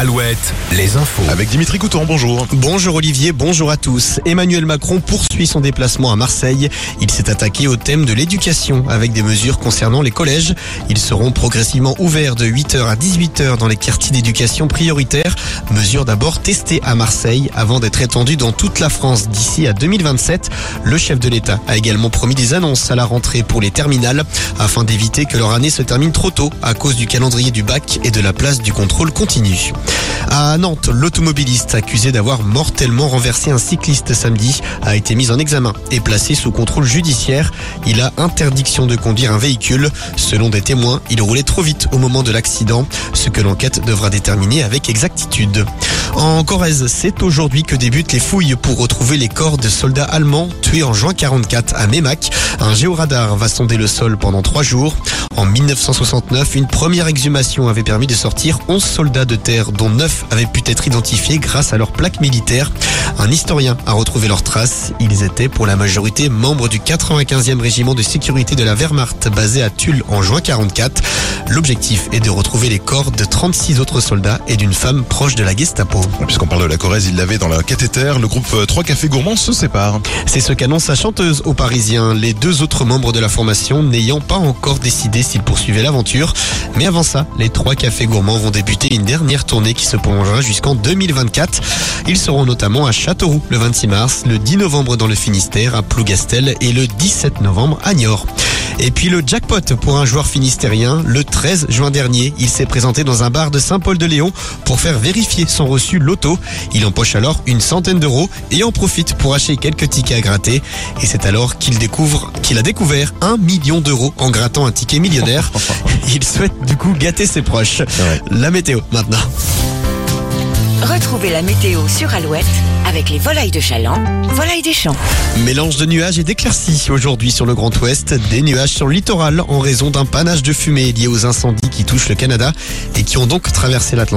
Alouette, les infos. Avec Dimitri Couton, bonjour. Bonjour Olivier, bonjour à tous. Emmanuel Macron poursuit son déplacement à Marseille. Il s'est attaqué au thème de l'éducation avec des mesures concernant les collèges. Ils seront progressivement ouverts de 8h à 18h dans les quartiers d'éducation prioritaires. Mesure d'abord testée à Marseille avant d'être étendue dans toute la France d'ici à 2027. Le chef de l'État a également promis des annonces à la rentrée pour les terminales afin d'éviter que leur année se termine trop tôt à cause du calendrier du bac et de la place du contrôle continu. À Nantes, l'automobiliste accusé d'avoir mortellement renversé un cycliste samedi a été mis en examen et placé sous contrôle judiciaire. Il a interdiction de conduire un véhicule. Selon des témoins, il roulait trop vite au moment de l'accident, ce que l'enquête devra déterminer avec exactitude. En Corrèze, c'est aujourd'hui que débutent les fouilles pour retrouver les corps de soldats allemands tués en juin 44 à Memac. Un géoradar va sonder le sol pendant trois jours. En 1969, une première exhumation avait permis de sortir 11 soldats de terre, dont 9 avaient pu être identifiés grâce à leurs plaques militaires. Un historien a retrouvé leurs traces. Ils étaient pour la majorité membres du 95e régiment de sécurité de la Wehrmacht basé à Tulle en juin 44. L'objectif est de retrouver les corps de 36 autres soldats et d'une femme proche de la Gestapo. Puisqu'on parle de la Corrèze, il l'avait dans la cathéter. Le groupe 3 Cafés Gourmands se sépare. C'est ce qu'annonce la chanteuse aux Parisiens, les deux autres membres de la formation n'ayant pas encore décidé s'ils poursuivaient l'aventure. Mais avant ça, les trois cafés gourmands vont débuter une dernière tournée qui se prolongera jusqu'en 2024. Ils seront notamment à Châteauroux le 26 mars, le 10 novembre dans le Finistère, à Plougastel et le 17 novembre à Niort. Et puis le jackpot pour un joueur finistérien, le 13 juin dernier, il s'est présenté dans un bar de Saint-Paul-de-Léon pour faire vérifier son reçu loto. Il empoche alors une centaine d'euros et en profite pour acheter quelques tickets à gratter. Et c'est alors qu'il découvre qu'il a découvert un million d'euros en grattant un ticket millionnaire. Il souhaite du coup gâter ses proches. La météo maintenant. Retrouvez la météo sur Alouette avec les volailles de Chaland, volailles des champs. Mélange de nuages et d'éclaircies aujourd'hui sur le Grand Ouest. Des nuages sur le littoral en raison d'un panache de fumée lié aux incendies qui touchent le Canada et qui ont donc traversé l'Atlantique.